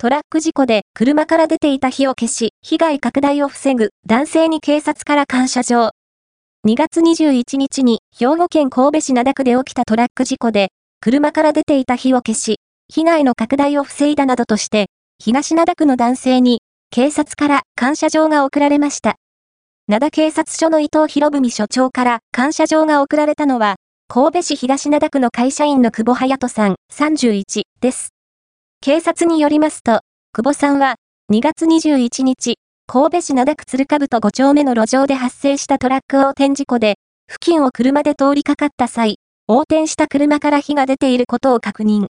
トラック事故で車から出ていた火を消し、被害拡大を防ぐ男性に警察から感謝状。2月21日に兵庫県神戸市灘区で起きたトラック事故で、車から出ていた火を消し、被害の拡大を防いだなどとして、東灘区の男性に警察から感謝状が送られました。灘警察署の伊藤博文署長から感謝状が送られたのは、神戸市東灘区の会社員の久保隼人さん31です。警察によりますと、久保さんは2月21日、神戸市灘区鶴かぶと5丁目の路上で発生したトラック横転事故で、付近を車で通りかかった際、横転した車から火が出ていることを確認。